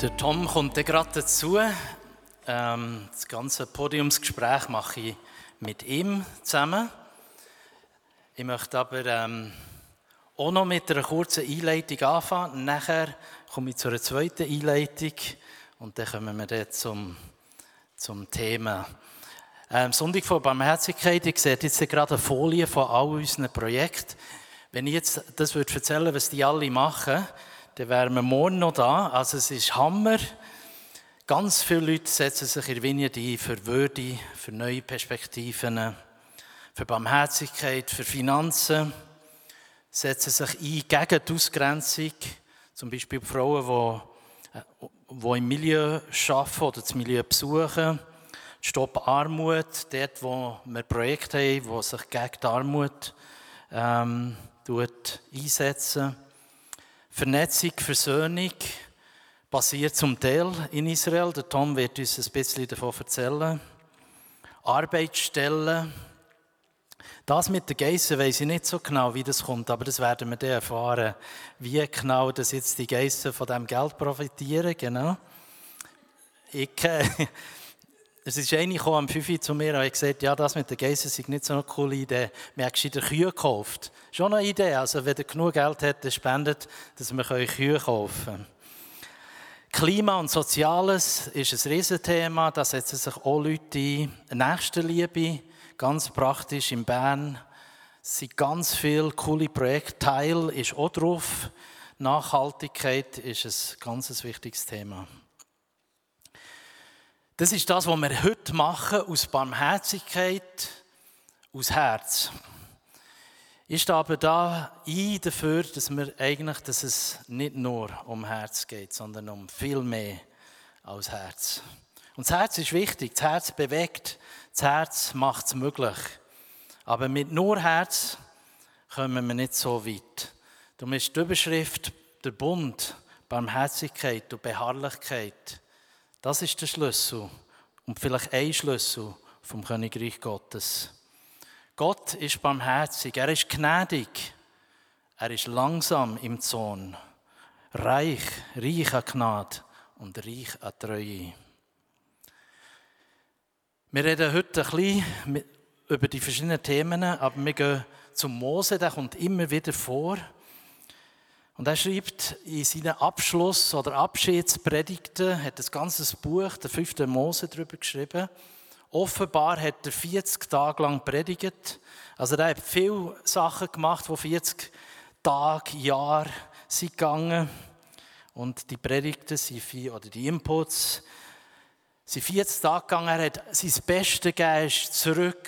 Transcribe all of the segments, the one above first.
Der Tom kommt gerade dazu. Ähm, das ganze Podiumsgespräch mache ich mit ihm zusammen. Ich möchte aber ähm, auch noch mit einer kurzen Einleitung anfangen. Nachher komme ich zu einer zweiten Einleitung und dann kommen wir dann zum, zum Thema. Ähm, Sonntag von Barmherzigkeit, ich sehe jetzt gerade eine Folie von all unseren Projekten. Wenn ich jetzt das würde erzählen, was die alle machen, dann wären wir morgen noch da. Also es ist Hammer. Ganz viele Leute setzen sich in Vignette ein für Würde, für neue Perspektiven, für Barmherzigkeit, für Finanzen, setzen sich ein gegen die Ausgrenzung, zum Beispiel Frauen, die, die im Milieu arbeiten oder das Milieu besuchen. Stopp Armut, dort, wo wir Projekte haben, die sich gegen die Armut ähm, einsetzen. Vernetzung, Versöhnung passiert zum Teil in Israel. Der Tom wird uns ein bisschen davon erzählen. Arbeitsstellen. Das mit den Geissen weiß ich nicht so genau, wie das kommt, aber das werden wir dann erfahren, wie genau das jetzt die Geissen von diesem Geld profitieren. Genau. Ich, äh, es ist einer am 5 zu mir und hat gesagt, ja, das mit den Geissen ist nicht so eine coole Idee. Wir haben gescheiter Kühe gekauft. Schon eine Idee. Also, wenn ihr genug Geld habt, spendet, dass wir Kühe kaufen können. Klima und Soziales ist ein Riesenthema. Da setzen sich auch Leute ein. Nächstenliebe, ganz praktisch in Bern. Es sind ganz viele coole Projekte. Teil ist auch drauf. Nachhaltigkeit ist ein ganz wichtiges Thema. Das ist das, was wir heute machen, aus Barmherzigkeit, aus Herz. Ich stehe aber da ein dafür, dass, wir eigentlich, dass es nicht nur um Herz geht, sondern um viel mehr als Herz. Und das Herz ist wichtig, das Herz bewegt, das Herz macht es möglich. Aber mit nur Herz kommen wir nicht so weit. Darum ist die Überschrift der Bund, Barmherzigkeit und Beharrlichkeit das ist der Schlüssel und vielleicht ein Schlüssel vom Königreich Gottes. Gott ist barmherzig, er ist gnädig, er ist langsam im Zorn, reich, reich an Gnade und reich an Treue. Wir reden heute ein bisschen über die verschiedenen Themen, aber wir gehen zum Mose, der kommt immer wieder vor. Und er schreibt in seinen Abschluss- oder Abschiedspredigten, hat ein ganzes Buch, der fünfte Mose, darüber geschrieben. Offenbar hat er 40 Tage lang predigt. Also er hat viele Sachen gemacht, die 40 Tage, Jahre sind gegangen. Und die Predigten sind viel, oder die Inputs sind 40 Tage gegangen. Er hat sein Bestes gegeben, zurück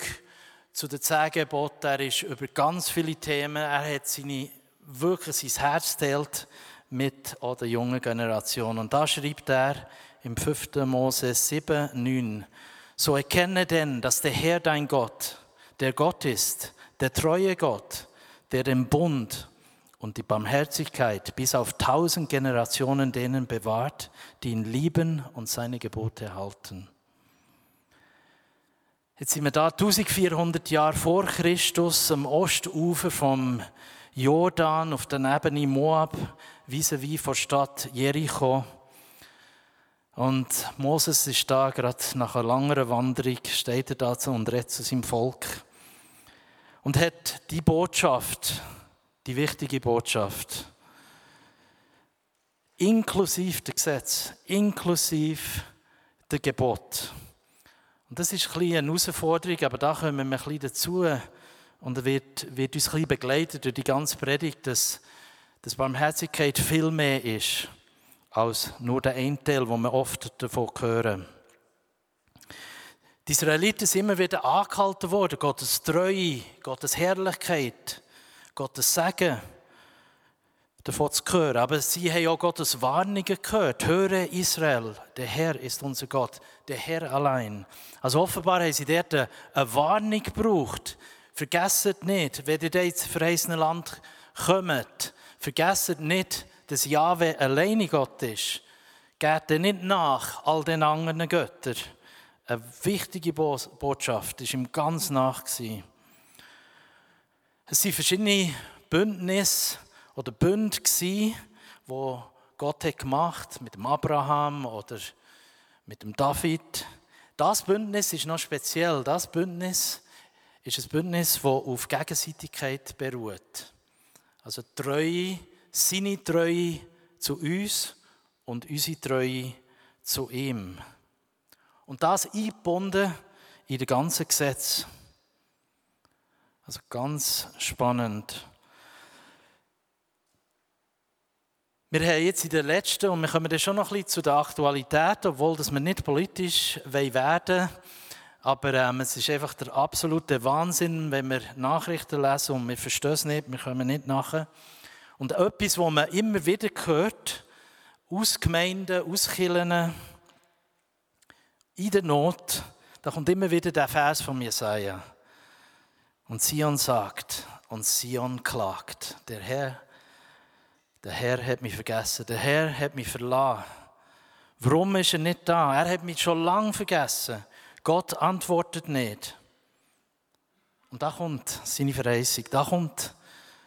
zu den Zehn Geboten. Er ist über ganz viele Themen, er hat seine wirklich sein Herz teilt mit der jungen Generation. Und da schreibt er im 5. Mose 7, 9, so erkenne denn, dass der Herr dein Gott, der Gott ist, der treue Gott, der den Bund und die Barmherzigkeit bis auf tausend Generationen denen bewahrt, die ihn lieben und seine Gebote halten. Jetzt sind wir da 1400 Jahre vor Christus am Ostufer vom Jordan, auf der Ebene Moab, vis-à-vis vor Stadt Jericho. Und Moses ist da gerade nach einer langen Wanderung, steht er dazu und redet zu seinem Volk. Und hat die Botschaft, die wichtige Botschaft, inklusive der Gesetz, inklusive der Gebot. Und das ist ein eine Herausforderung, aber da kommen wir ein bisschen dazu. Und er wird, wird uns ein bisschen begleiten durch die ganze Predigt, dass, dass Barmherzigkeit viel mehr ist als nur der eine Teil, wo wir oft davon hören. Die Israeliten sind immer wieder angehalten worden, Gottes Treue, Gottes Herrlichkeit, Gottes Segen davon zu hören. Aber sie haben auch Gottes Warnungen gehört. Höre Israel, der Herr ist unser Gott, der Herr allein. Also offenbar haben sie dort eine Warnung gebraucht. Vergesst nicht, wenn ihr ins verheißene Land kommt, vergesst nicht, dass Jahwe alleine Gott ist. Geht nicht nach all den anderen Göttern. Eine wichtige Botschaft ist ihm ganz nach. Es sind verschiedene Bündnisse oder Bünde, die Gott hat gemacht mit dem Abraham oder mit dem David. Das Bündnis ist noch speziell. Das Bündnis ist ein Bündnis, das auf Gegenseitigkeit beruht. Also Treue, seine Treue zu uns und unsere Treue zu ihm. Und das eingebunden in das ganze Gesetz. Also ganz spannend. Wir haben jetzt in der letzten, und wir kommen dann schon noch ein bisschen zu der Aktualität, obwohl dass wir nicht politisch werden wollen, aber ähm, es ist einfach der absolute Wahnsinn, wenn wir Nachrichten lesen und wir verstehen es nicht, wir kommen nicht nachher. Und etwas, was man immer wieder hört, aus Gemeinden, aus Kirchen, in der Not, da kommt immer wieder der Vers von Jesaja. Und Sion sagt, und Sion klagt, der Herr der Herr hat mich vergessen. Der Herr hat mich verlassen. Warum ist er nicht da? Er hat mich schon lange vergessen. Gott antwortet nicht. Und da kommt seine Verheißung, da kommt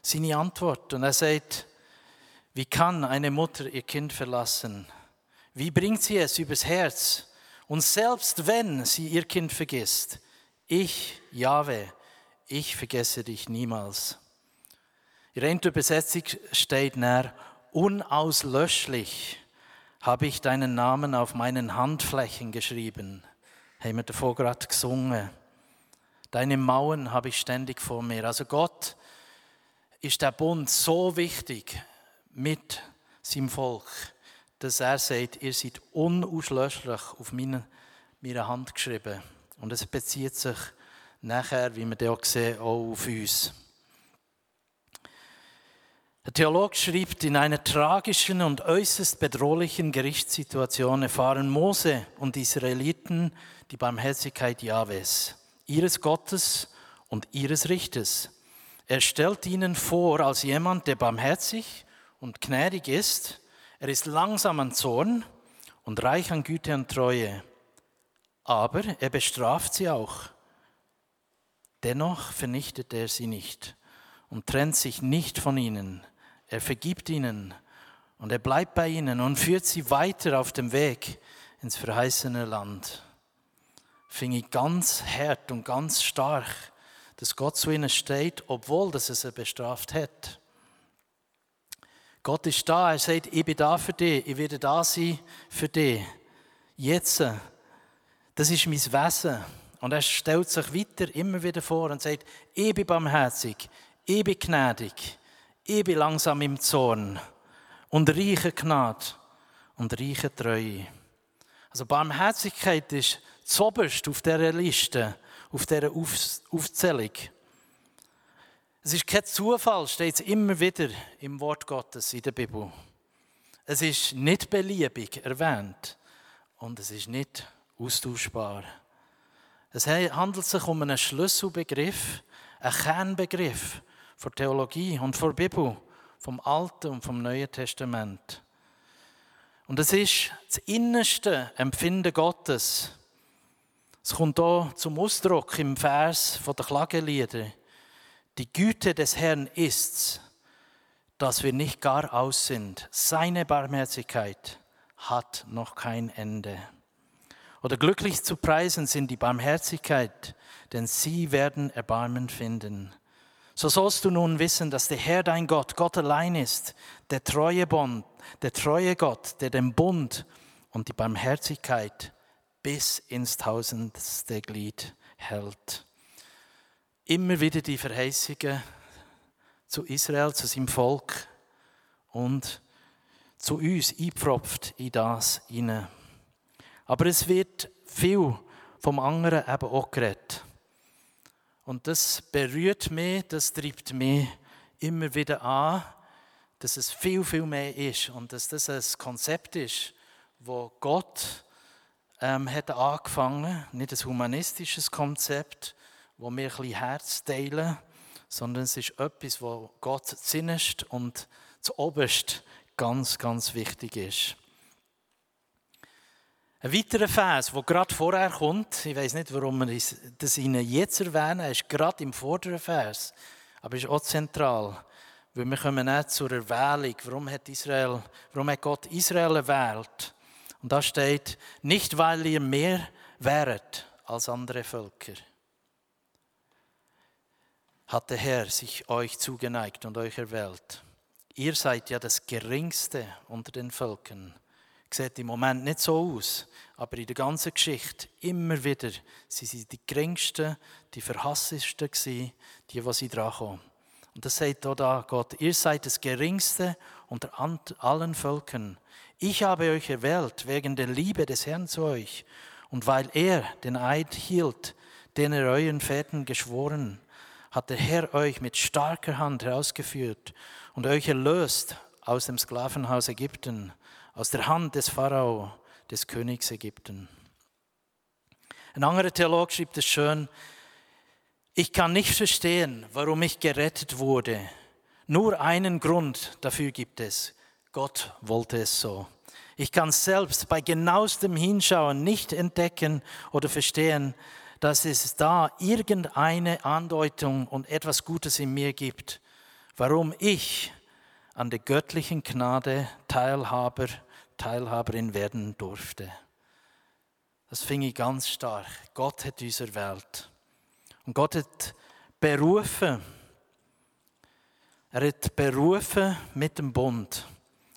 seine Antwort. Und er sagt, wie kann eine Mutter ihr Kind verlassen? Wie bringt sie es übers Herz? Und selbst wenn sie ihr Kind vergisst, ich, Jahwe, ich vergesse dich niemals. In der Übersetzung steht näher, unauslöschlich habe ich deinen Namen auf meinen Handflächen geschrieben. Haben wir davor gerade gesungen. Deine Mauern habe ich ständig vor mir. Also Gott ist der Bund so wichtig mit seinem Volk, dass er sagt, ihr seid unauslöschlich auf meine, meine Hand geschrieben. Und es bezieht sich nachher, wie wir auch sehen, auch auf uns. Der Theolog schreibt, in einer tragischen und äußerst bedrohlichen Gerichtssituation erfahren Mose und Israeliten die Barmherzigkeit Jahwes, ihres Gottes und ihres Richters. Er stellt ihnen vor als jemand, der barmherzig und gnädig ist. Er ist langsam an Zorn und reich an Güte und Treue. Aber er bestraft sie auch. Dennoch vernichtet er sie nicht und trennt sich nicht von ihnen er vergibt ihnen und er bleibt bei ihnen und führt sie weiter auf dem Weg ins verheißene Land. Finde ich ganz hart und ganz stark, dass Gott zu ihnen steht, obwohl dass er sie bestraft hat. Gott ist da, er sagt, ich bin da für dich, ich werde da sein für dich. Jetzt, das ist mein Wesen. Und er stellt sich weiter immer wieder vor und sagt, ich bin barmherzig, ich bin gnädig, ich bin langsam im Zorn und reiche Gnade und reiche Treue. Also Barmherzigkeit ist zoberst auf dieser Liste, auf dieser Aufzählung. Es ist kein Zufall, steht es immer wieder im Wort Gottes in der Bibel. Es ist nicht beliebig erwähnt und es ist nicht austauschbar. Es handelt sich um einen Schlüsselbegriff, einen Kernbegriff, von Theologie und von Bibel, vom Alten und vom Neuen Testament. Und es ist das innerste Empfinden Gottes. Es kommt hier zum Ausdruck im Vers der Klagelieder. Die Güte des Herrn ist's, dass wir nicht gar aus sind. Seine Barmherzigkeit hat noch kein Ende. Oder glücklich zu preisen sind die Barmherzigkeit, denn sie werden Erbarmen finden. So sollst du nun wissen, dass der Herr dein Gott, Gott allein ist, der treue Bund, der treue Gott, der den Bund und die Barmherzigkeit bis ins tausendste Glied hält. Immer wieder die Verheißungen zu Israel, zu seinem Volk und zu uns eingepfropft in das hinein. Aber es wird viel vom anderen eben auch geredet. Und das berührt mich, das treibt mich immer wieder an, dass es viel, viel mehr ist und dass das ein Konzept ist, wo Gott ähm, hat angefangen, nicht ein humanistisches Konzept, wo wir ein bisschen Herz teilen, sondern es ist etwas, wo Gott zuinnerst und zuoberst ganz, ganz wichtig ist. Ein weiterer Vers, der gerade vorher kommt, ich weiß nicht, warum wir das Ihnen jetzt erwähnen, ist gerade im vorderen Vers, aber ist auch zentral, weil wir kommen nicht zur Erwählung. Warum hat, Israel, warum hat Gott Israel erwählt? Und da steht, nicht weil ihr mehr wäret als andere Völker, hat der Herr sich euch zugeneigt und euch erwählt. Ihr seid ja das Geringste unter den Völkern. Sieht im Moment nicht so aus, aber in der ganzen Geschichte immer wieder, sie sind die geringsten, die verhasstesten die, die sie dran. Und das sagt auch da Gott, ihr seid das Geringste unter allen Völkern. Ich habe euch erwählt wegen der Liebe des Herrn zu euch und weil er den Eid hielt, den er euren Vätern geschworen, hat der Herr euch mit starker Hand herausgeführt und euch erlöst aus dem Sklavenhaus Ägypten, aus der Hand des Pharao, des Königs Ägypten. Ein anderer Theolog schreibt es schön, ich kann nicht verstehen, warum ich gerettet wurde. Nur einen Grund dafür gibt es. Gott wollte es so. Ich kann selbst bei genauestem Hinschauen nicht entdecken oder verstehen, dass es da irgendeine Andeutung und etwas Gutes in mir gibt, warum ich an der göttlichen Gnade Teilhaber, Teilhaberin werden durfte. Das fing ich ganz stark. Gott hat uns erwählt. Und Gott hat berufen. Er hat berufen mit dem Bund.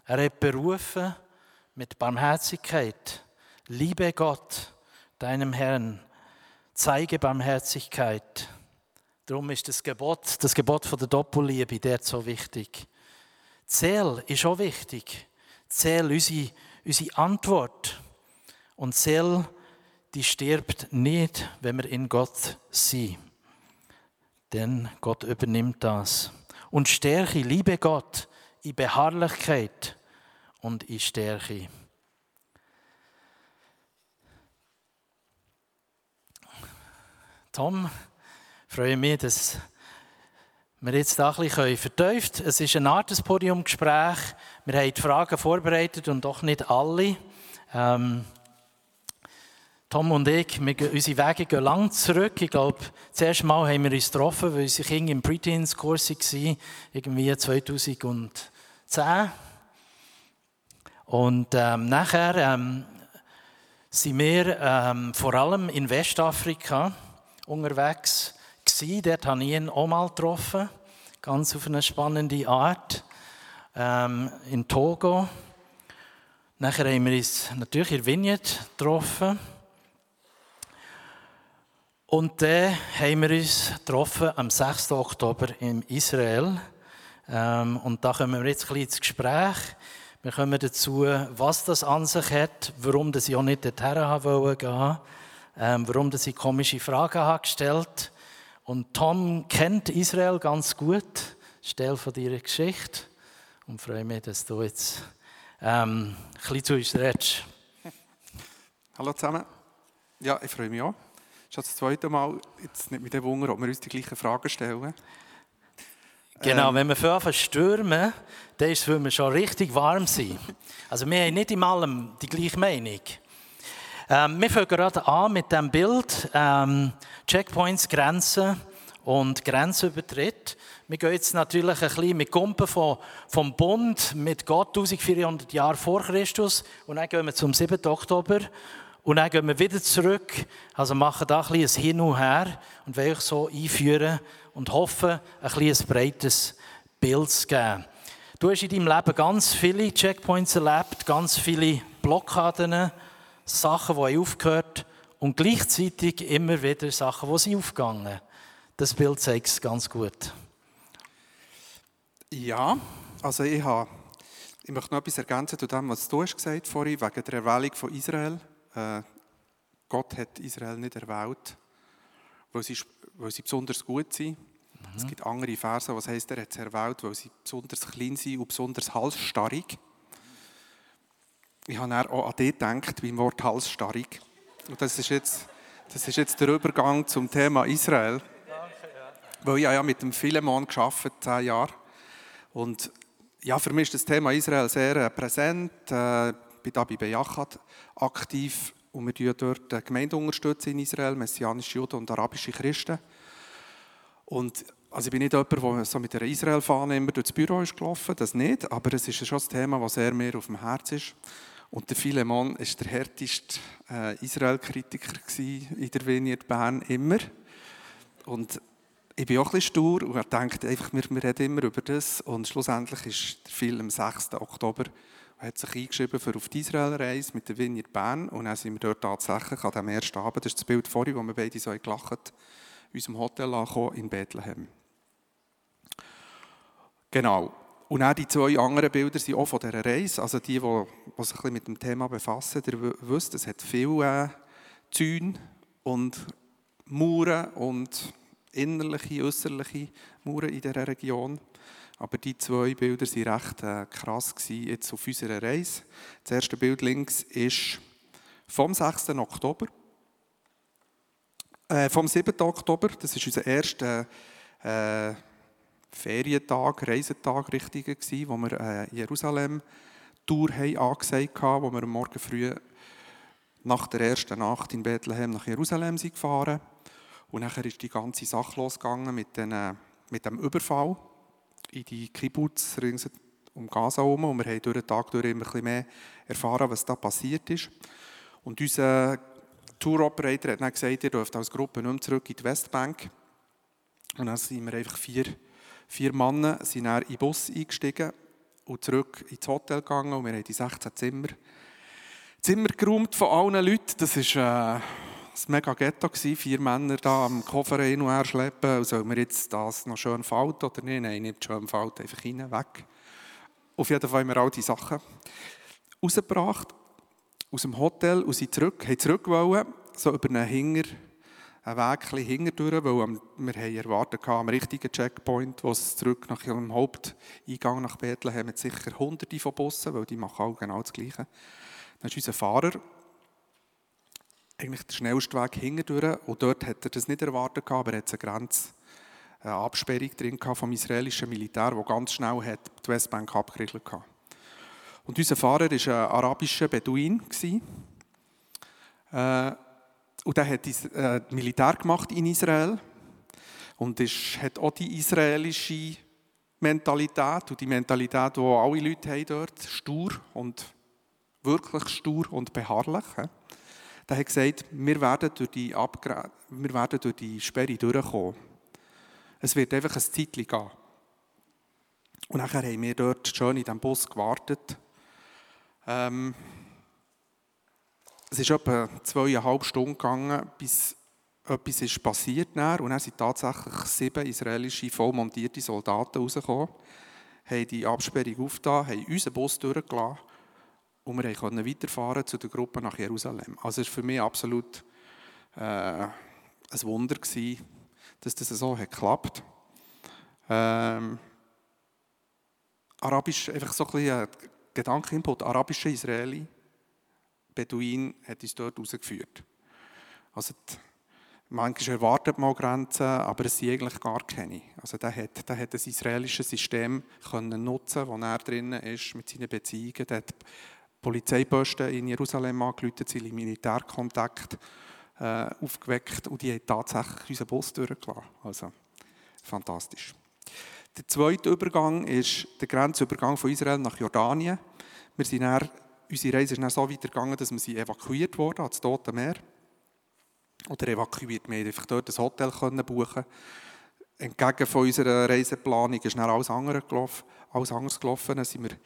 Er hat berufen mit Barmherzigkeit. Liebe Gott, deinem Herrn. Zeige Barmherzigkeit. Darum ist das Gebot, das Gebot von der Doppelliebe, der so wichtig. Zähl ist auch wichtig. Zähl unsere, unsere Antwort. Und zähl, die stirbt nicht, wenn wir in Gott sind. Denn Gott übernimmt das. Und Stärke, liebe Gott, in Beharrlichkeit und in Stärke. Tom, freue mich, dass wir jetzt da ein bisschen vertieft. Es ist ein Art Podiumgespräch. Wir haben die Fragen vorbereitet und doch nicht alle. Ähm, Tom und ich, wir, unsere Wege gehen lang zurück. Ich glaube, das erste Mal haben wir uns getroffen, weil unsere Kinder im Preteens-Kurs waren, irgendwie 2010. Und ähm, nachher ähm, sind wir ähm, vor allem in Westafrika unterwegs gewesen. Dort habe ich ihn auch mal getroffen, ganz auf eine spannende Art, ähm, in Togo. Nachher haben wir uns natürlich in Vignette getroffen. Und dann haben wir uns getroffen am 6. Oktober in Israel. Ähm, und da kommen wir jetzt ein bisschen ins Gespräch. Wir kommen dazu, was das an sich hat, warum ich auch nicht dorthin gehen wollte, ähm, warum ich komische Fragen habe gestellt und Tom kennt Israel ganz gut, Stell von deiner Geschichte. Und freue mich, dass du jetzt ähm, ein bisschen zu uns redest. Hallo zusammen. Ja, ich freue mich auch. Es ist das zweite Mal, jetzt nicht mit dem Wunder, ob wir uns die gleichen Fragen stellen. Genau, ähm. wenn wir vorher stürmen, dann ist es, weil wir schon richtig warm sind. Also wir haben nicht in allem die gleiche Meinung. Ähm, wir fangen gerade an mit dem Bild ähm, Checkpoints, Grenzen und Grenzübertritt. Wir gehen jetzt natürlich ein bisschen mit Kumpen vom, vom Bund mit Gott 1400 Jahre vor Christus und dann gehen wir zum 7. Oktober und dann gehen wir wieder zurück, also machen da ein bisschen Hin und Her und wollen euch so einführen und hoffen, ein bisschen ein breites Bild zu geben. Du hast in deinem Leben ganz viele Checkpoints erlebt, ganz viele Blockaden, Sachen, die aufgehört und gleichzeitig immer wieder Sachen, die sind aufgegangen. Das Bild zeigt es ganz gut. Ja, also ich, habe, ich möchte noch etwas ergänzen zu dem, was du hast gesagt vorhin, wegen der Erwählung von Israel. Äh, Gott hat Israel nicht erwählt, weil sie, weil sie besonders gut sind. Es gibt andere Verse, was heißt, er hat es erwählt, weil sie besonders klein sind und besonders halsstarrig. Ich habe auch an dich gedacht, beim Wort halsstarrig. Und das ist jetzt, das ist jetzt der Übergang zum Thema Israel. Danke, ja. Weil ich ja mit dem Philemon gearbeitet, zehn Jahre. Und ja, für mich ist das Thema Israel sehr äh, präsent. Äh, ich bin da bei Bejachat aktiv und wir unterstützen dort die Gemeinde unterstützen in Israel, messianische Juden und arabische Christen. Und also ich bin nicht jemand, der so mit der Israel-Fahne immer durchs Büro ist gelaufen, das nicht, aber es ist schon ein Thema, das sehr mehr auf dem Herz ist. Und der Philemon war der härteste äh, Israel-Kritiker in der Vineyard Bern immer. Und ich bin auch ein bisschen stur und denke einfach, wir, wir reden immer über das. Und schlussendlich ist der Film am 6. Oktober hat sich eingeschrieben für auf die Israel-Reise mit der Vineyard Bern. Und dann sind wir dort tatsächlich an dem ersten Abend, das ist das Bild vorhin, wo wir beide so gelacht haben, in unserem Hotel angekommen in Bethlehem. Genau. Und auch die zwei anderen Bilder sind auch von dieser Reise. Also die, die, die sich mit dem Thema befassen, ihr wisst, es hat viele äh, Zäune und Mauern und innerliche, äußerliche Mauern in dieser Region. Aber die zwei Bilder waren recht äh, krass gewesen, jetzt auf unserer Reise. Das erste Bild links ist vom 6. Oktober. Äh, vom 7. Oktober, das ist unser erster äh, Ferientag, Reisetag richtig gewesen, wo wir äh, Jerusalem-Tour angesagt haben, wo wir Morgen früh nach der ersten Nacht in Bethlehem nach Jerusalem sind gefahren. Und nachher ist die ganze Sache losgegangen mit, den, äh, mit dem Überfall in die Kibbutz rings um Gaza herum. Und wir haben durch den Tag durch immer ein mehr erfahren, was da passiert ist. Und unser Tour-Operator hat dann gesagt, ihr dürft als Gruppe nicht mehr zurück in die Westbank. Und dann sind wir einfach vier Vier Männer sind dann in den Bus eingestiegen und zurück ins Hotel gegangen und wir haben die 16 Zimmer, Zimmer geräumt von allen Leuten. Das war äh, ein mega Ghetto. Gewesen. Vier Männer da am Koffer hin und her schleppen. Sollen wir jetzt das noch schön falten oder nicht? Nein, nicht schön falten, einfach rein, weg. Auf jeden Fall haben wir all die Sachen rausgebracht aus dem Hotel und sind zurück, haben zurück wollen, so über einen Hinger einen Weg hinterdurch, weil wir haben erwartet am richtigen Checkpoint, wo es zurück nach dem Haupteingang nach Bethlehem mit sicher hunderte von Bussen, weil die machen alle genau das Gleiche. Dann ist unser Fahrer eigentlich der schnellste Weg hinterdurch und dort hat er das nicht erwartet, aber er hat eine Grenze, eine Absperrung drin vom israelischen Militär, das ganz schnell hat die Westbank abgeriegelt hat. Und unser Fahrer war ein arabischer Beduin. Äh, und er hat äh, Militär gemacht in Israel und ist, hat auch die israelische Mentalität und die Mentalität, die alle Leute haben dort, stur und wirklich stur und beharrlich. Er hat gesagt, wir werden durch die, Abgra wir werden durch die Sperre durchkommen. Es wird einfach ein Zeitchen gehen. Und nachher haben wir dort schön in diesem Bus gewartet. Ähm, es ist etwa zweieinhalb Stunden gegangen, bis etwas ist passiert ist. Und dann sind tatsächlich sieben israelische vollmontierte Soldaten rausgekommen, haben die Absperrung aufgetan, haben unseren Bus durchgelassen und wir konnten weiterfahren zu der Gruppe nach Jerusalem. Also es war für mich absolut äh, ein Wunder, gewesen, dass das so hat geklappt ähm, Arabisch, einfach so ein Gedankeninput, arabische Israeli, Beduin hat uns dort rausgeführt. Also die, manchmal erwartet man Grenzen, aber es sind eigentlich gar keine. Also der hat, der hat das israelische System können nutzen, wo er drin ist mit seinen Beziehungen. Der hat Polizeiposten in Jerusalem angerufen, seine Militärkontakt äh, aufgeweckt und die haben tatsächlich unseren Bus durchgelassen. Also fantastisch. Der zweite Übergang ist der Grenzübergang von Israel nach Jordanien. Wir sind unsere Reise ist dann so weitergegangen, dass wir sie evakuiert wurden ans Tote Meer. Oder evakuiert, wir einfach dort ein Hotel können buchen Entgegen von unserer Reiseplanung ist dann alles, andere gelaufen, alles anders gelaufen. Dann waren wir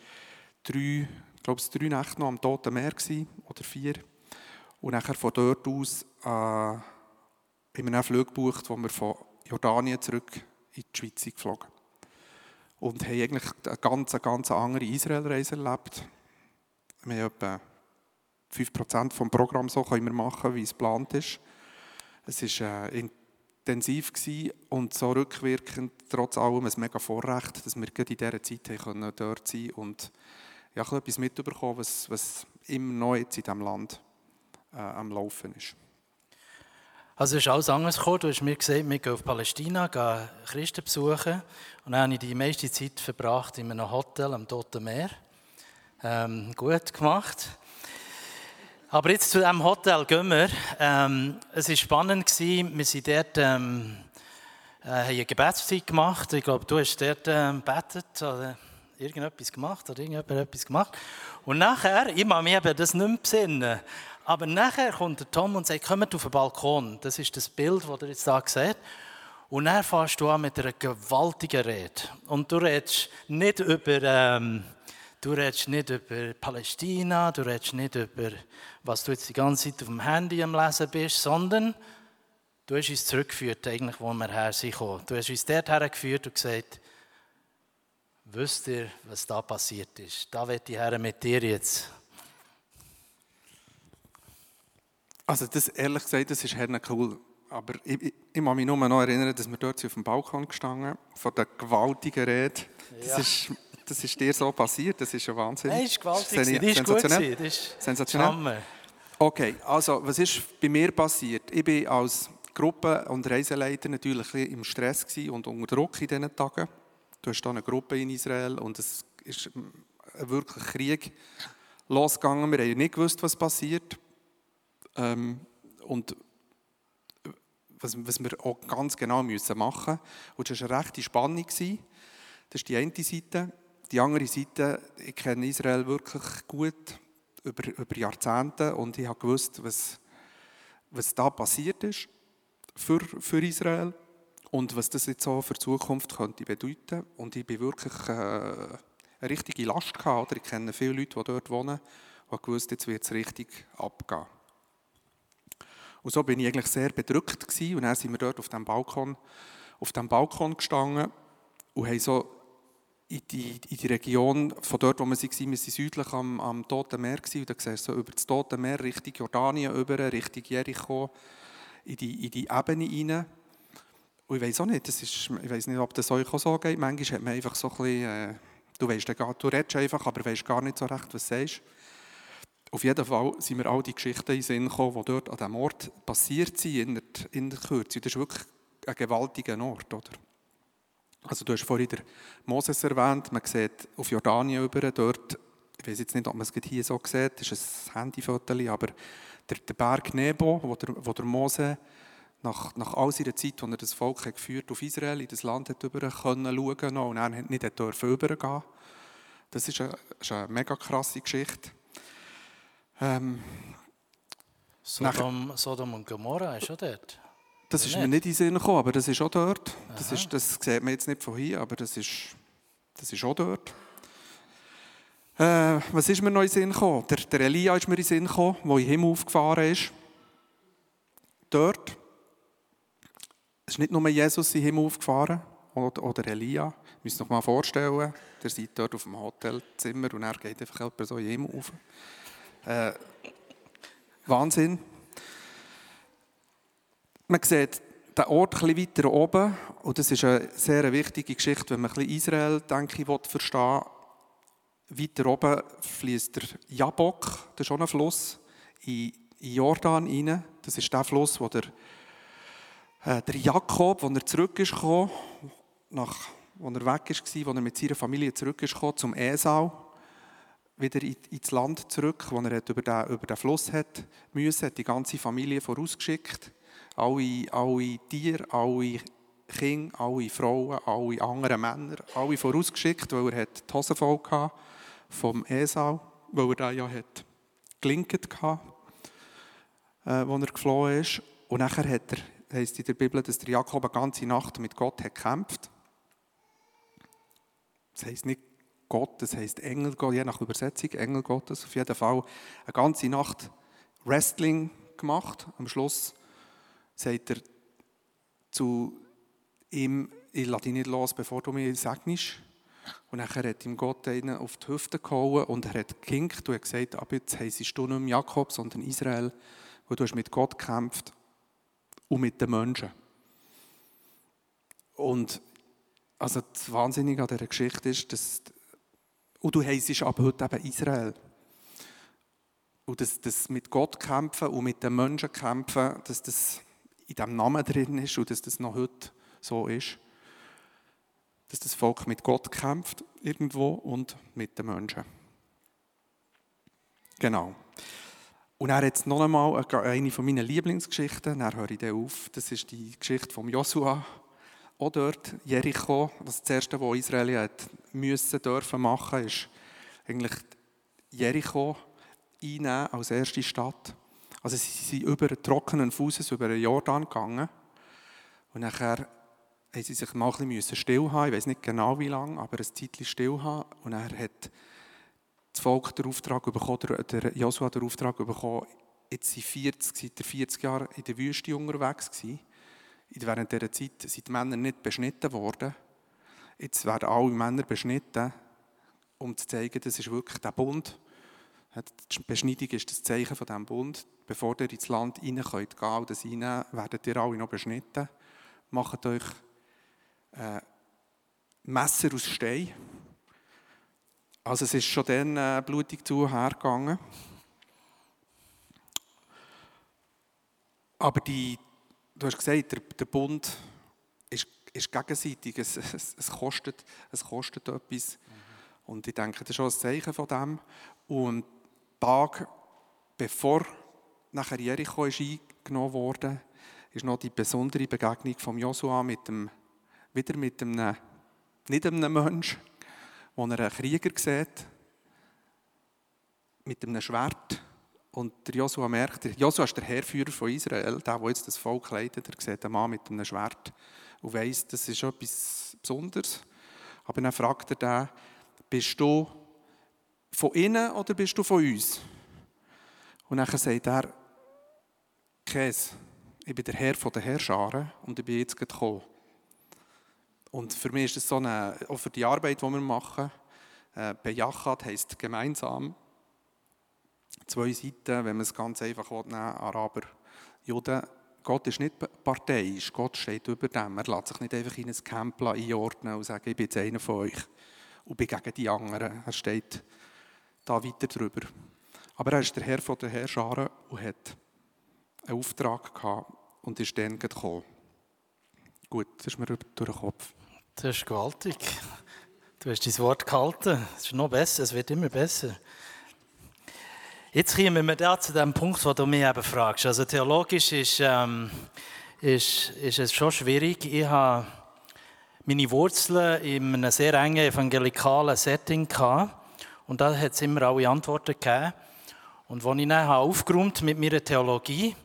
drei, ich glaube, drei Nächte noch am Toten Meer gewesen, oder vier. Und nachher von dort aus äh, haben wir einen Flug gebucht, wo wir von Jordanien zurück in die Schweiz geflogen Und haben eigentlich eine ganz, ganz andere Israelreise erlebt. Wir haben etwa 5% vom Programm so können wir machen, wie es geplant ist. Es ist äh, in intensiv und so rückwirkend trotz allem ein mega Vorrecht, dass wir gerade in dieser Zeit können dort sein und ja, etwas mitbekommen, was, was immer noch jetzt in diesem Land äh, am Laufen ist. Also ist alles anders gekommen. Du hast mir gesagt, wir gehen auf Palästina, gehen Christen besuchen. Und dann habe ich die meiste Zeit verbracht in einem Hotel am Toten Meer. Ähm, gut gemacht. Aber jetzt zu diesem Hotel gehen wir. Ähm, es war spannend. Gewesen. Wir sind dort, ähm, äh, haben eine Gebetszeit gemacht. Ich glaube, du hast dort ähm, gebetet oder irgendetwas gemacht oder irgendjemand etwas gemacht. Und nachher, ich mache mich das nicht mehr besinnen, aber nachher kommt der Tom und sagt, kommt auf den Balkon. Das ist das Bild, das ihr jetzt hier seht. Und dann fährst du an mit einer gewaltigen Rede. Und du redest nicht über, ähm, du redest nicht über Palästina, du redest nicht über, was du jetzt die ganze Zeit auf dem Handy am Lesen bist, sondern du hast uns zurückgeführt, eigentlich, wo wir her sind. Du hast uns dort hergeführt und gesagt, wisst ihr, was da passiert ist? Da wird die Herren mit dir jetzt. Also das, ehrlich gesagt, das ist Herren cool. Aber ich, ich, ich kann mich nur noch erinnern, dass wir dort auf dem Balkon gestanden von der gewaltigen Rede. Das, ja. ist, das ist dir so passiert, das ist ein Wahnsinn. Nein, ist gewaltig, das ist gut Das ist sensationell. Okay, also was ist bei mir passiert? Ich bin als Gruppe- und Reiseleiter natürlich im Stress und unter Druck in diesen Tagen. Du hast hier eine Gruppe in Israel und es ist wirklich Krieg losgegangen. Wir haben nicht gewusst, was passiert. Ähm, und was, was wir auch ganz genau müssen machen müssen. Und das war eine rechte Spannung. Das ist die eine Seite. Die andere Seite, ich kenne Israel wirklich gut über, über Jahrzehnte und ich habe gewusst, was, was da passiert ist für, für Israel und was das jetzt auch für die Zukunft könnte bedeuten. Und ich bin wirklich äh, eine richtige Last gehabt. Oder? Ich kenne viele Leute, die dort wohnen, die gewusst, jetzt wird es richtig abgehen. Und so bin ich eigentlich sehr bedrückt gewesen. Und dann sind wir dort auf dem Balkon, auf dem Balkon gestanden und haben so in die, in die Region, von dort, wo wir waren, wir waren südlich am, am Toten Meer, und da siehst du so über das Tote Meer Richtung Jordanien, über, Richtung Jericho, in die, in die Ebene hinein. Und ich weiß auch nicht, das ist, ich weiß nicht, ob das euch auch so geht. Manchmal hat man einfach so ein bisschen, äh, du weißt, du redest einfach, aber weißt gar nicht so recht, was du sagst. Auf jeden Fall sind mir all die Geschichten in den Sinn gekommen, die dort an diesem Ort passiert sind, in der, in der Kürze. Das ist wirklich ein gewaltiger Ort, oder? Also du hast vorhin den Moses erwähnt, man sieht auf Jordanien über, dort, ich weiß jetzt nicht, ob man es hier so sieht, das ist ein Handyfoto, aber der, der Berg Nebo, wo der, wo der Mose nach, nach all seiner Zeit, als er das Volk hat geführt auf Israel, in das Land hat über können schauen und er nicht dürfen übergehen. Das ist eine, ist eine mega krasse Geschichte. Ähm, Sodom, Sodom und Gomorra ist schon dort. Das ist mir nicht in den Sinn gekommen, aber das ist auch dort. Das, ist, das sieht man jetzt nicht von hier, aber das ist, das ist auch dort. Äh, was ist mir noch in den Sinn gekommen? Der, der Elia ist mir in den Sinn gekommen, der in den Himmel aufgefahren ist. Dort. Es ist nicht nur Jesus in den Himmel aufgefahren oder, oder Elia. Ihr müsst euch mal vorstellen, ihr seid dort auf dem Hotelzimmer und er geht einfach so in den Himmel auf. Äh, Wahnsinn. Man sieht den Ort bisschen weiter oben und das ist eine sehr wichtige Geschichte, wenn man Israel, denke ich, verstehen Weiter oben fließt der Jabok, das ist auch ein Fluss, in Jordan rein. Das ist der Fluss, wo der, äh, der Jakob, als er zurück ist nach, als er weg war, als er mit seiner Familie zurück zum Esau, wieder ins Land zurück, wo er über den, über den Fluss hat müssen, hat die ganze Familie vorausgeschickt. Alle, alle Tiere, alle Kinder, alle Frauen, alle anderen Männer, alle vorausgeschickt, weil er die Hose voll hatte vom Esau, weil er da ja gelinkt hatte, äh, als er geflohen ist. Und nachher hat er, heisst in der Bibel, dass der Jakob eine ganze Nacht mit Gott hat gekämpft. Das heisst nicht Gott, das heisst Engel, je nach Übersetzung, Engel Gottes. Auf jeden Fall eine ganze Nacht Wrestling gemacht. Am Schluss sagt er zu ihm, ich lasse dich nicht los, bevor du mich segnest. Und nachher hat ihm Gott einen auf die Hüfte gehauen und er hat gekinkt und hat gesagt, ab jetzt heisst du nicht mehr Jakob, sondern Israel, wo du hast mit Gott gekämpft und mit den Menschen. Und also das Wahnsinnige an dieser Geschichte ist, dass und du heisst aber heute eben Israel. Und dass das mit Gott kämpfen und mit den Menschen kämpfen, dass das in diesem Namen drin ist und dass das noch heute so ist. Dass das Volk mit Gott kämpft irgendwo und mit den Menschen. Genau. Und er jetzt noch einmal eine von meinen Lieblingsgeschichten, dann höre ich dann auf. Das ist die Geschichte von Joshua. Auch dort, Jericho, das, erste, was Israel hat müssen, dürfen machen, ist eigentlich Jericho einnehmen als erste Stadt. Also sie sind über einen trockenen Fußes über den Jordan gegangen. Und nachher haben sie sich mal ein bisschen stillhalten. Ich weiß nicht genau wie lange, aber ein Zeitchen stillhalten. Und er hat das Volk den Auftrag bekommen, der Joshua den Auftrag bekommen, jetzt sind 40, seit er 40 Jahre in der Wüste unterwegs gewesen. Während dieser Zeit sind die Männer nicht beschnitten worden. Jetzt werden alle Männer beschnitten, um zu zeigen, das ist wirklich der Bund. Die Beschneidung ist das Zeichen von diesem Bund. Bevor ihr ins Land rein könnt gehen und das reinnehmen, werdet ihr alle noch beschnitten. Macht euch äh, Messer aus Stein also es ist schon dann äh, blutig zu hergegangen. Aber die, du hast gesagt, der, der Bund ist, ist gegenseitig. Es, es, es, kostet, es kostet etwas. Mhm. Und ich denke, das ist schon ein Zeichen von dem. Und Tag bevor nachher Jericho ist eingenommen wurde, ist noch die besondere Begegnung von Josua mit dem, wieder mit einem, nicht einem Menschen, wo er einen Krieger sieht mit einem Schwert. Und der Josua merkt, Josua ist der Herrführer von Israel, der, der jetzt das Volk leitet. Er sieht einen Mann mit einem Schwert und weiss, das ist etwas Besonderes. Aber dann fragt er den, bist du von innen oder bist du von uns? Und dann sagt er, Käse, ich bin der Herr der Herrscharen und ich bin jetzt gekommen. Und für mich ist das so eine, auch für die Arbeit, die wir machen, äh, Bejachat heisst gemeinsam. Zwei Seiten, wenn man es ganz einfach nehmen Araber, Juden. Gott ist nicht parteiisch, Gott steht über dem. Er lässt sich nicht einfach in ein Camp einordnen und sagen, ich bin jetzt einer von euch und bin gegen die anderen. Er steht da weiter drüber. Aber er ist der Herr der Herrscharen und hat einen Auftrag gehabt und ist dann gekommen. Gut, das ist mir durch den Kopf. Das ist gewaltig. Du hast dein Wort gehalten. Es ist noch besser, es wird immer besser. Jetzt kommen wir da zu dem Punkt, wo du mich eben fragst. Also theologisch ist, ähm, ist, ist es schon schwierig. Ich habe meine Wurzeln in einem sehr engen evangelikalen Setting gehabt. Und da hat es immer alle Antworten gegeben. Und als ich dann aufgeräumt mit meiner Theologie,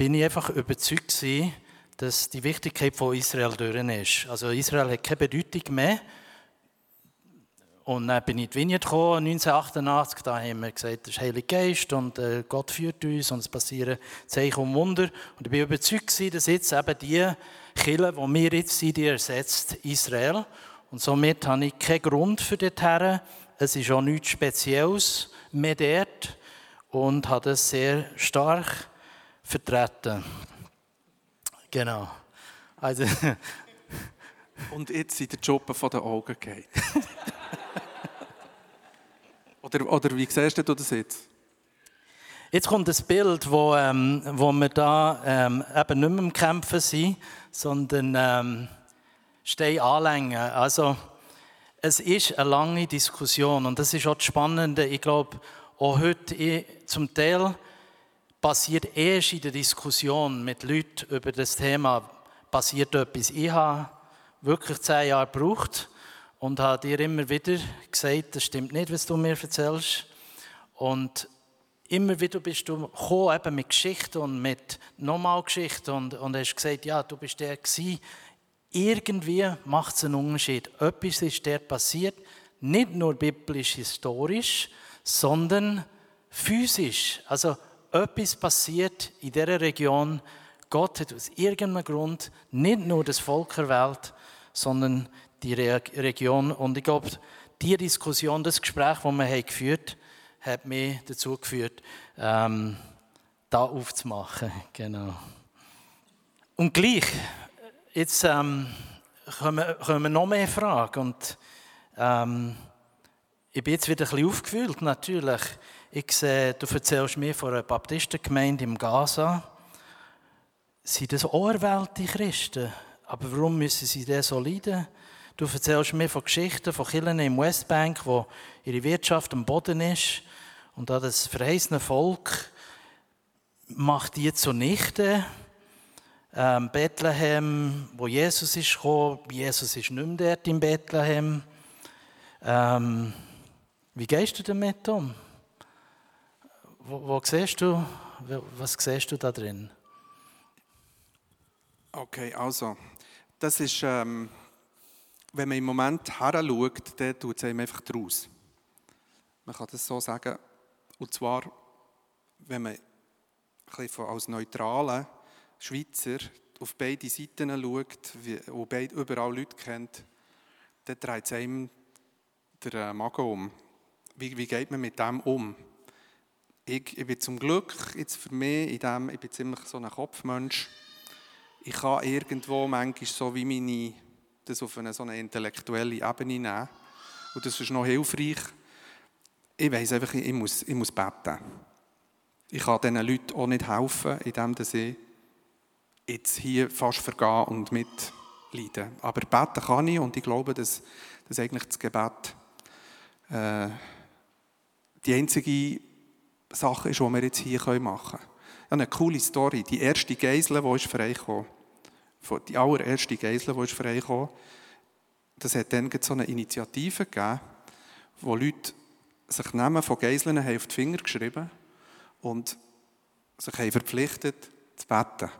bin ich einfach überzeugt gewesen, dass die Wichtigkeit von Israel drin ist. Also Israel hat keine Bedeutung mehr. Und dann bin ich in die Vineyard gekommen, 1988, da haben wir gesagt, das ist Heilige Geist und äh, Gott führt uns und es passieren Zeichen und Wunder. Und ich bin überzeugt dass jetzt eben die Kirche, die wir jetzt sind, die ersetzt Israel. Und somit habe ich keinen Grund für dorthin. Es ist auch nichts Spezielles mehr dort und habe das sehr stark vertreten. Genau. Also. Und jetzt sind die Job von den Augen geht. oder, oder wie siehst du das jetzt? Jetzt kommt ein Bild, wo, ähm, wo wir da ähm, eben nicht mehr im Kämpfen sind, sondern ähm, stehen anlängen. Also, es ist eine lange Diskussion und das ist auch das Spannende. Ich glaube, auch heute ich, zum Teil passiert erst in der Diskussion mit Leuten über das Thema, passiert etwas. Ich habe wirklich zehn Jahre gebraucht und habe dir immer wieder gesagt, das stimmt nicht, was du mir erzählst. Und immer wieder bist du gekommen, eben mit Geschichten und mit nochmal Geschichten und, und hast gesagt, ja, du bist der gewesen. Irgendwie macht es einen Unterschied. Etwas ist der passiert, nicht nur biblisch-historisch, sondern physisch. Also etwas passiert in dieser Region. Gott hat aus irgendeinem Grund nicht nur das Volk erwählt, sondern die Re Region. Und ich glaube, die Diskussion, das Gespräch, das wir haben geführt haben, hat mich dazu geführt, ähm, da aufzumachen. Genau. Und gleich, jetzt ähm, kommen, kommen noch mehr Fragen. Und, ähm, ich bin jetzt wieder ein bisschen aufgewühlt, natürlich. Ich sehe, du erzählst mir von einer Baptistengemeinde im Gaza. Sind das auch Christen? Aber warum müssen sie das so leiden? Du erzählst mir von Geschichten von Kirchen im Westbank, wo ihre Wirtschaft am Boden ist und da das verheißene Volk macht die zunichte. Ähm, Bethlehem, wo Jesus ist gekommen, Jesus ist nicht mehr dort in Bethlehem. Ähm, wie gehst du damit um? Wo, wo siehst du, was siehst du da drin? Okay, also, das ist, ähm, wenn man im Moment her schaut, dann tut es einem einfach draus. Man kann das so sagen. Und zwar, wenn man als neutraler Schweizer auf beide Seiten schaut und überall Leute kennt, dann dreht es einem der äh, Magen um. Wie, wie, geht man mit dem um? Ich, ich, bin zum Glück jetzt für mich in dem, ich bin ziemlich so ein Kopfmensch. Ich kann irgendwo manchmal so wie meine, das auf eine so eine intellektuelle Ebene nehmen. Und das ist noch hilfreich. Ich weiß einfach, ich muss, ich muss beten. Ich kann diesen Leuten auch nicht helfen, indem sie jetzt hier fast vergehen und mitleiden. Aber beten kann ich und ich glaube, dass, dass eigentlich das Gebet äh, die einzige Sache ist, die wir jetzt hier machen können. Ja, eine coole Story. Die erste Geisel, die ist freigekommen, die allererste Geisel, die ist freigekommen, das hat dann so eine Initiative gegeben, wo Leute sich Namen von Geiseln auf die Finger geschrieben haben und sich haben verpflichtet zu beten.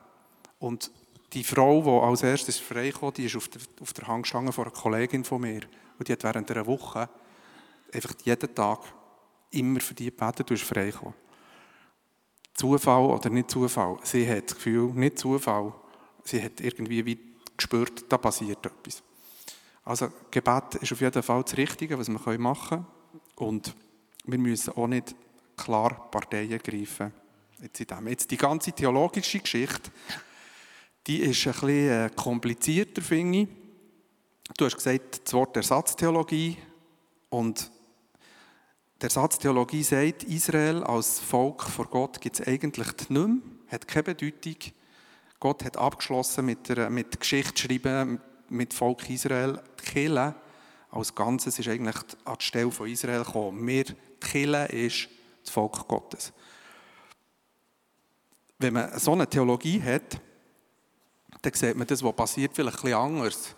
Und die Frau, die als erstes freikam, die ist auf der, auf der Hangstange von einer Kollegin von mir. Und die hat während einer Woche einfach jeden Tag immer für die gebetet und ist freigekommen. Zufall oder nicht Zufall? Sie hat das Gefühl, nicht Zufall. Sie hat irgendwie wie gespürt, da passiert etwas. Also Gebet ist auf jeden Fall das Richtige, was wir machen können. Und wir müssen auch nicht klar Parteien greifen. Jetzt, in dem. Jetzt die ganze theologische Geschichte, die ist ein bisschen äh, komplizierter, finde ich. Du hast gesagt, das Wort Ersatztheologie. Und die Ersatztheologie sagt, Israel als Volk vor Gott gibt es eigentlich nicht mehr, hat keine Bedeutung. Gott hat abgeschlossen mit, der, mit Geschichtsschreiben mit Volk Israel. Die Kirche als Ganzes ist eigentlich an die Stelle von Israel gekommen. Wir, die Kirche ist das Volk Gottes. Wenn man so eine Theologie hat, dann sieht man das, was passiert, vielleicht ein bisschen anders.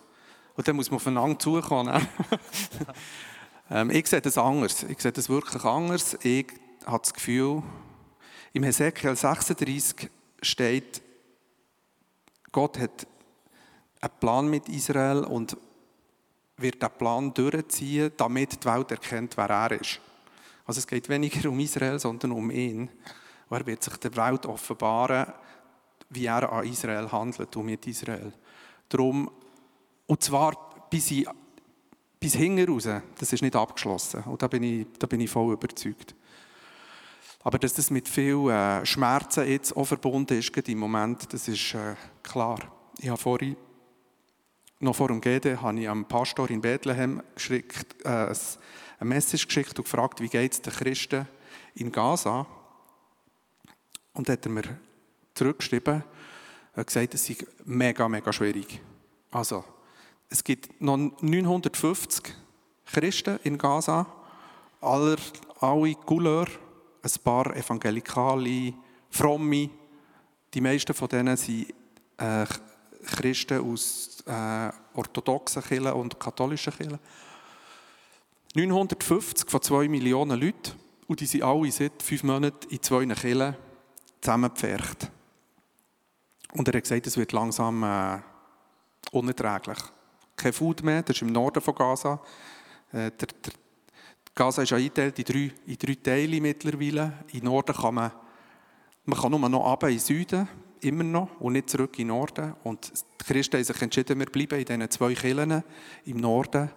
Und dann muss man aufeinander zukommen. ähm, ich sehe das anders. Ich sehe das wirklich anders. Ich habe das Gefühl, im Hesekiel 36 steht, Gott hat einen Plan mit Israel und wird den Plan durchziehen, damit die Welt erkennt, wer er ist. Also es geht weniger um Israel, sondern um ihn. Und er wird sich der Welt offenbaren, wie er an Israel handelt und mit Israel. Darum, und zwar bis, ich, bis hinten raus, das ist nicht abgeschlossen. Und da bin ich, da bin ich voll überzeugt. Aber dass das mit viel äh, Schmerzen jetzt auch verbunden ist, im Moment, das ist äh, klar. Ich habe vorhin, noch vor dem GD, habe ich am Pastor in Bethlehem geschickt, äh, eine Message geschickt und gefragt, wie geht es den Christen in Gaza? Und hat er mir zurückgeschrieben und gesagt, es sei mega, mega schwierig. Also, es gibt noch 950 Christen in Gaza, aller, alle Couleur, ein paar Evangelikale, Fromme. Die meisten von denen sind äh, Christen aus äh, orthodoxen Kirchen und katholischen Kirchen. 950 von 2 Millionen Leuten und die sind alle seit fünf Monaten in zwei Kirchen zusammengepfercht. Und er hat gesagt, es wird langsam äh, unerträglich. Kein Food mehr, das ist im Norden von Gaza. Äh, der, der, Gaza ist eingeteilt in drei, in drei Teile mittlerweile. Im Norden kann man, man kann nur noch runter in den Süden, immer noch, und nicht zurück in den Norden. Und die Christen haben sich entschieden, wir bleiben in diesen zwei Kirchen im Norden.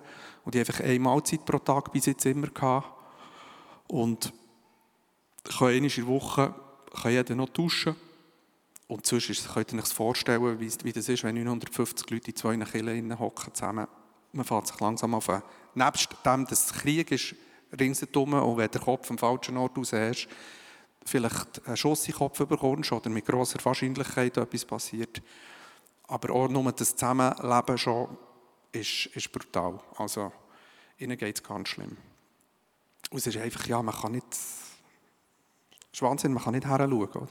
Und ich einfach eine Mahlzeit pro Tag bis jetzt immer gehabt. Und ich kann einmal in der Woche kann jeder noch duschen. Und sonst ist, könnt ihr euch vorstellen, wie, wie das ist, wenn 950 Leute in zwei Kirchen hocken zusammen. Man fährt sich langsam auf. Nebst dem, dass es Krieg ist, ringsherum, und wenn der Kopf am falschen Ort raus hast, vielleicht einen Schuss in den Kopf bekommst oder mit grosser Wahrscheinlichkeit etwas passiert. Aber auch nur das Zusammenleben schon ist, ist brutal. Also, ihnen geht es ganz schlimm. Und es ist einfach, ja, man kann nicht, es ist Wahnsinn, man kann nicht heranschauen. Oder?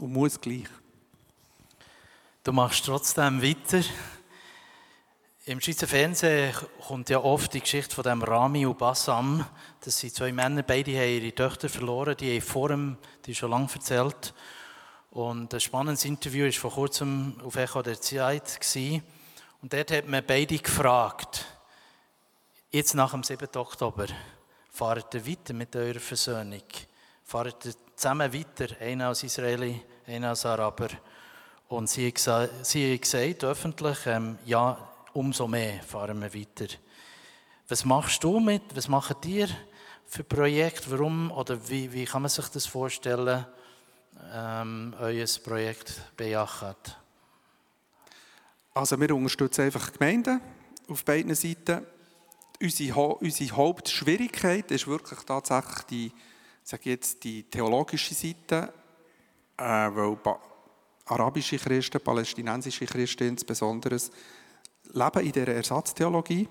Und muss gleich. Du machst trotzdem weiter. Im Schweizer Fernsehen kommt ja oft die Geschichte von dem Rami und Bassam. Das sind zwei Männer, beide haben ihre Töchter verloren. Die haben vor dem, die schon lange erzählt. Und ein spannendes Interview war vor kurzem auf Echo der Zeit. Und dort hat man beide gefragt, jetzt nach dem 7. Oktober, fahrt ihr weiter mit eurer Versöhnung? Fahrt ihr zusammen weiter, einer als Israeli, einer als Araber? Und sie haben gesagt, öffentlich, ähm, ja, umso mehr fahren wir weiter. Was machst du mit, was macht ihr für Projekt? Warum oder wie, wie kann man sich das vorstellen, ähm, euer Projekt bejachert? Also wir unterstützen einfach Gemeinden auf beiden Seiten. Unsere, unsere Hauptschwierigkeit ist wirklich tatsächlich die, sage jetzt, die theologische Seite, äh, weil arabische Christen, palästinensische Christen insbesondere, leben in dieser Ersatztheologie.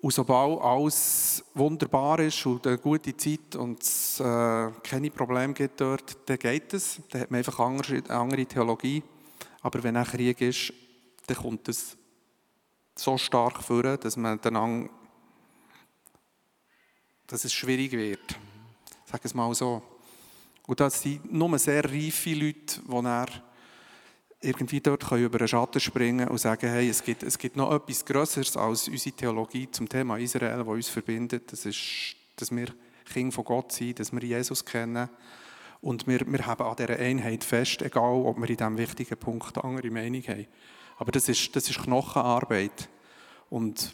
Und sobald alles wunderbar ist und eine gute Zeit und es äh, keine Probleme gibt dort, dann geht es. Dann hat man einfach eine andere Theologie. Aber wenn ein Krieg ist, dann kommt es so stark vor, dass man dann dass es schwierig wird. Sag es mal so. Und das sind nur sehr reife Leute, die dann irgendwie dort über den Schatten springen und sagen, hey, es gibt, es gibt noch etwas Größeres als unsere Theologie zum Thema Israel, das uns verbindet. Das ist, dass wir Kinder von Gott sind, dass wir Jesus kennen. Und wir, wir haben an dieser Einheit fest, egal ob wir in diesem wichtigen Punkt eine andere Meinung haben. Aber das ist, das ist Knochenarbeit. Und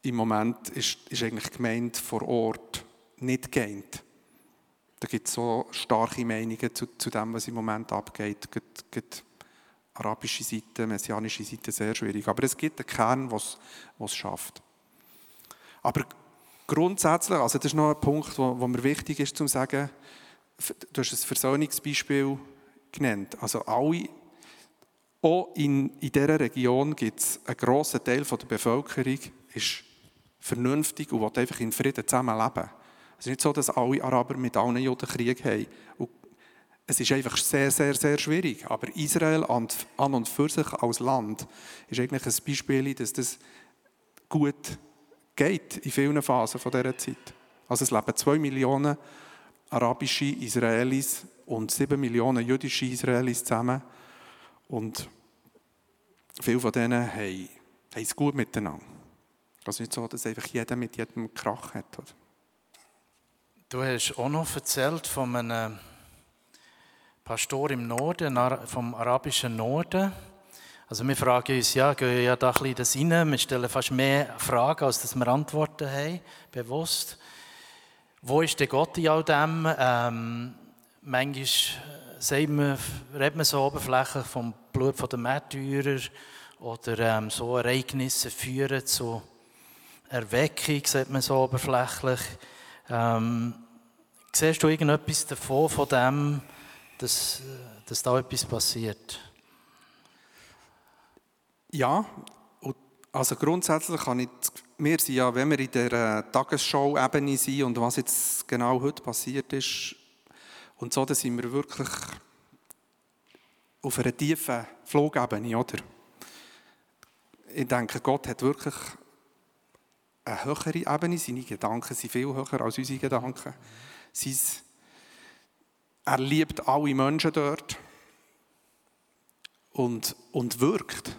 im Moment ist, ist eigentlich gemeint vor Ort nicht geeint. Da gibt es so starke Meinungen zu, zu dem, was im Moment abgeht. Geht, geht arabische Seite, messianische Seite sehr schwierig. Aber es gibt einen Kern, der es schafft. Aber grundsätzlich, also das ist noch ein Punkt, wo, wo mir wichtig ist zu sagen, du hast ein Versöhnungsbeispiel genannt. Also alle, auch in, in dieser Region gibt es einen grossen Teil der Bevölkerung, ist vernünftig und will einfach in Frieden zusammenleben. Es ist nicht so, dass alle Araber mit allen Juden Krieg haben. Und es ist einfach sehr, sehr, sehr schwierig. Aber Israel an und für sich als Land ist eigentlich ein Beispiel, dass das gut geht in vielen Phasen dieser Zeit. Also es leben zwei Millionen arabische Israelis und sieben Millionen jüdische Israelis zusammen. Und viele von denen haben, haben es gut miteinander. Es ist nicht so, dass einfach jeder mit jedem Krach hat. Du hast auch noch erzählt von einem Pastor im Norden, vom arabischen Norden. Also wir fragen uns, ja, gehen ja da ein bisschen das rein. Wir stellen fast mehr Fragen, als dass wir Antworten haben, bewusst. Wo ist der Gott in all dem? Ähm, manchmal man, redet man so oberflächlich vom Blut der Märtyrer oder ähm, so Ereignisse führen zu Erweckung, sagt man so oberflächlich. Ähm, siehst du irgendetwas davon, von dem, dass, dass da etwas passiert? Ja, also grundsätzlich kann ich, wir sind ja, wenn wir in der Tagesschau-Ebene sind und was jetzt genau heute passiert ist, und so, dann sind wir wirklich auf einer tiefen Flugebene, oder? Ich denke, Gott hat wirklich eine höhere Ebene, seine Gedanken sind viel höher als unsere Gedanken. Sein er liebt alle Menschen dort und, und wirkt.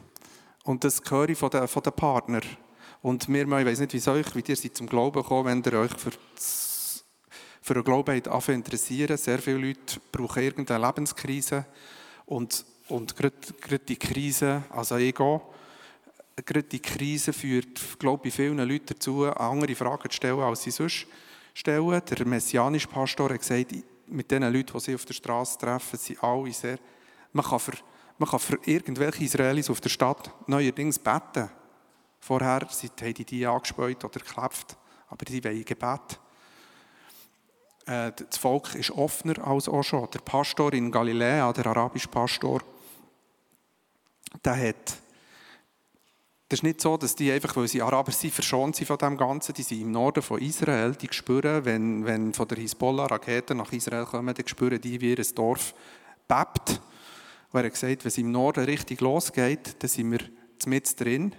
Und das höre ich von den, von den Partnern. Und wir, ich weiß nicht, wie soll ich, wie ihr zum Glauben gekommen, wenn ihr euch für, das, für den Glauben habt, interessieren. Sehr viele Leute brauchen irgendeine Lebenskrise. Und, und gerade, gerade die Krise, also Ego, gerade die Krise führt, glaube ich, vielen Leuten dazu, andere Fragen zu stellen, als sie sonst stellen. Der messianische Pastor hat gesagt, mit den Leuten, die sie auf der Straße treffen, sind alle sehr Man kann für, man kann für irgendwelche Israelis auf der Stadt neuerdings beten. Vorher haben die die angespäut oder geklebt, aber die wollen Gebet. Äh, das Volk ist offener als auch schon. Der Pastor in Galiläa, der arabische Pastor, der hat das ist nicht so, dass die einfach, weil sie Araber sind, verschont sind von dem Ganzen. Die sind im Norden von Israel, die spüren, wenn, wenn von der Hisbollah Raketen nach Israel kommen, dann spüren die, wie ihr Dorf bebt. Und er hat gesagt, wenn es im Norden richtig losgeht, dann sind wir mit drin.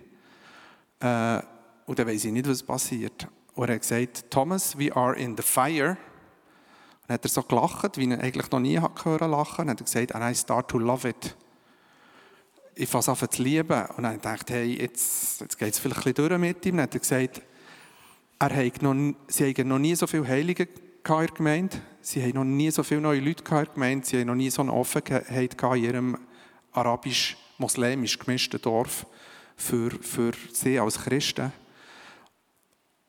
Äh, und dann weiß ich nicht, was passiert. Und er hat gesagt, Thomas, we are in the fire. Und dann hat er so gelacht, wie er eigentlich noch nie hat hören lachen. Und hat er gesagt, and I start to love it ich fange an zu lieben. Und dann dachte ich, hey, jetzt, jetzt geht es vielleicht ein bisschen durch mit ihm. Dann hat er gesagt, er hat noch, sie haben noch nie so viele Heilige in der Gemeinde. Sie haben noch nie so viele neue Leute in der Gemeinde. Sie haben noch nie so eine Offenheit in ihrem arabisch-muslimisch gemischten Dorf für, für sie als Christen.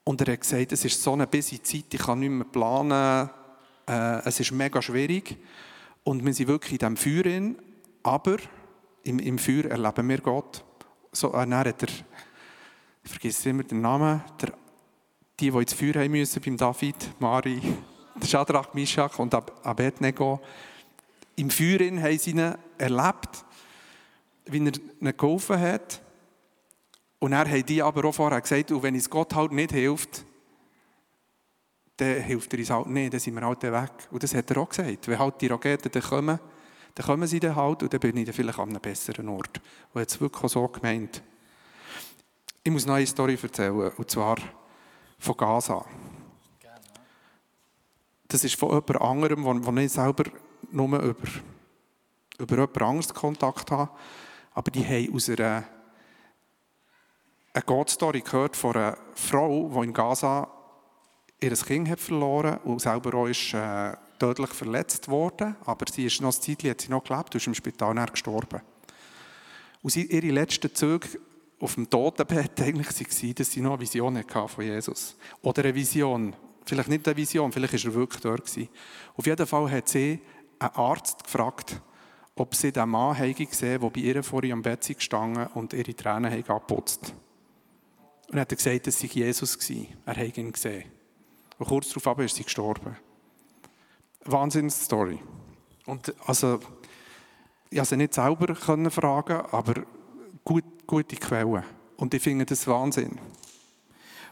Und er hat gesagt, es ist so eine busy Zeit, ich kann nicht mehr planen. Äh, es ist mega schwierig. Und wir sind wirklich in diesem Feuer aber im, im Feuer erleben wir Gott. So, äh, dann hat ich vergesse immer den Namen, der, die, die ins Feuer haben müssen, beim David, Mari, der Shadrach, Mishach und Abednego, im Feuer haben sie ihn erlebt, wie er ihnen geholfen hat. Und er haben die aber auch vorher gesagt, und wenn es Gott halt nicht hilft, dann hilft er uns halt nicht, dann sind wir halt weg. Und das hat er auch gesagt. Wenn halt die Raketen dann kommen, dann kommen sie dann halt und dann bin ich dann vielleicht an einem besseren Ort. Und es wirklich so gemeint. Ich muss noch eine Story erzählen, und zwar von Gaza. Das ist von jemand anderem, wo, wo ich selber nur über, über jemand anderes Kontakt habe. Aber die haben aus einer, einer Gott-Story gehört von einer Frau, die in Gaza ihr Kind hat verloren und selber auch ist, äh, tödlich verletzt worden, aber sie ist noch ein Zeitchen, hat sie noch gelebt und ist im Spital gestorben. Und sie, ihre letzten Züge auf dem Totenbett eigentlich waren, dass sie noch eine Vision hatte von Jesus. Oder eine Vision. Vielleicht nicht eine Vision, vielleicht war er wirklich dort. Gewesen. Auf jeden Fall hat sie einen Arzt gefragt, ob sie den Mann gesehen der bei ihr vor ihrem Bett gestanden und ihre Tränen abgeputzt Und er hat gesagt, das sei Jesus gewesen. Er habe ihn gesehen. Und kurz darauf ist sie gestorben. Wahnsinnsstory. Und also, ich konnte sie nicht selber können fragen, aber gut, gute Quellen. Und ich finde das Wahnsinn.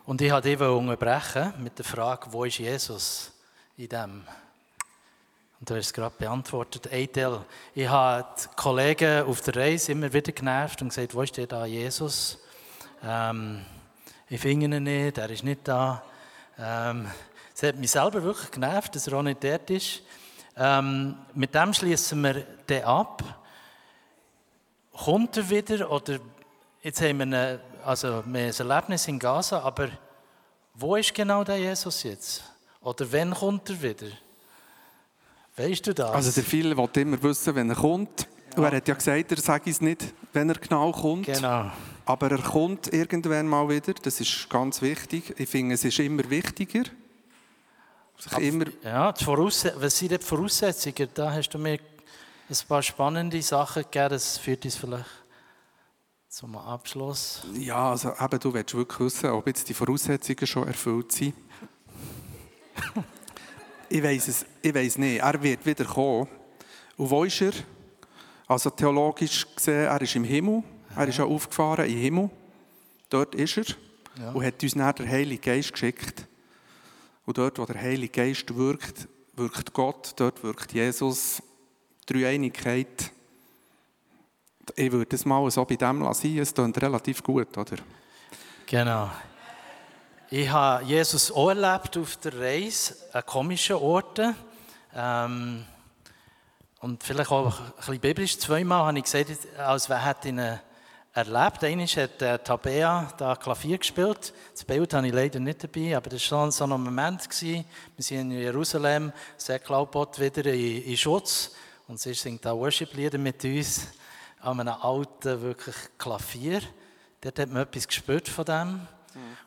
Und ich wollte dich unterbrechen mit der Frage, wo ist Jesus in dem? Und du hast es gerade beantwortet. Eitel. Ich habe die Kollegen auf der Reise immer wieder genervt und gesagt, wo ist der da Jesus? Ähm, ich finde ihn nicht, er ist nicht da. Ähm, es hat mich selber wirklich genervt, dass er auch nicht dort ist. Ähm, mit dem schließen wir den ab. Kommt er wieder? Oder jetzt haben wir, eine, also wir ein Erlebnis in Gaza, aber wo ist genau der Jesus jetzt? Oder wann kommt er wieder? Weißt du das? Also der viele will immer wissen, wenn er kommt. Ja. Und er hat ja gesagt, er sage es nicht, wenn er genau kommt. Genau. Aber er kommt irgendwann mal wieder. Das ist ganz wichtig. Ich finde, es ist immer wichtiger. Sich immer ja, die was sind die Voraussetzungen? Da hast du mir ein paar spannende Sachen gegeben. Das führt uns vielleicht zum Abschluss. Ja, also eben, du willst wirklich wissen, ob jetzt die Voraussetzungen schon erfüllt sind. ich weiß es ich weiss nicht. Er wird wieder kommen. Und wo ist er? Also theologisch gesehen, er ist im Himmel. Er ist ja aufgefahren im Himmel. Dort ist er. Ja. Und hat uns dann den Heiligen Geist geschickt. Und dort, wo der Heilige Geist wirkt, wirkt Gott, dort wirkt Jesus. Dreieinigkeit. Ich würde es mal so bei dem lassen. Es klingt relativ gut, oder? Genau. Ich habe Jesus auch erlebt auf der Reise an komischen Orten. Ähm, und vielleicht auch ein bisschen biblisch. Zweimal habe ich gesagt, als wäre hätte eine erlebt. Einmal hat äh, Tabea da Klavier gespielt. Das Bild habe ich leider nicht dabei, aber das war so ein Moment. Gewesen. Wir sind in Jerusalem, Säcklaubot wieder in, in, Schutz und sie singt da Worship-Lieder mit uns an einem alten wirklich Klavier. Dort hat man etwas gespürt von dem. Mhm.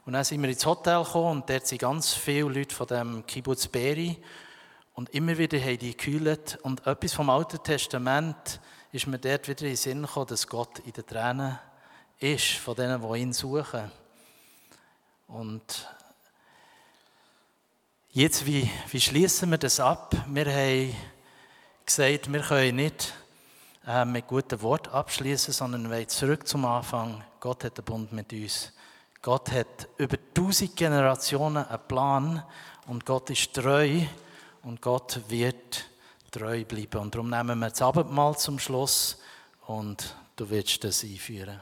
Und dann sind wir ins Hotel gekommen und dort sind ganz viele Leute von dem Kibbutz Beri. Und immer wieder haben die gekühlt und etwas vom Alten Testament ist mir dort wieder in den Sinn gekommen, dass Gott in den Tränen ist, von denen, die ihn suchen. Und jetzt, wie, wie schließen wir das ab? Wir haben gesagt, wir können nicht äh, mit guten Worten abschließen, sondern wir zurück zum Anfang. Gott hat einen Bund mit uns. Gott hat über tausend Generationen einen Plan und Gott ist treu und Gott wird treu bleiben. Und darum nehmen wir das Abendmahl zum Schluss und du wirst das einführen.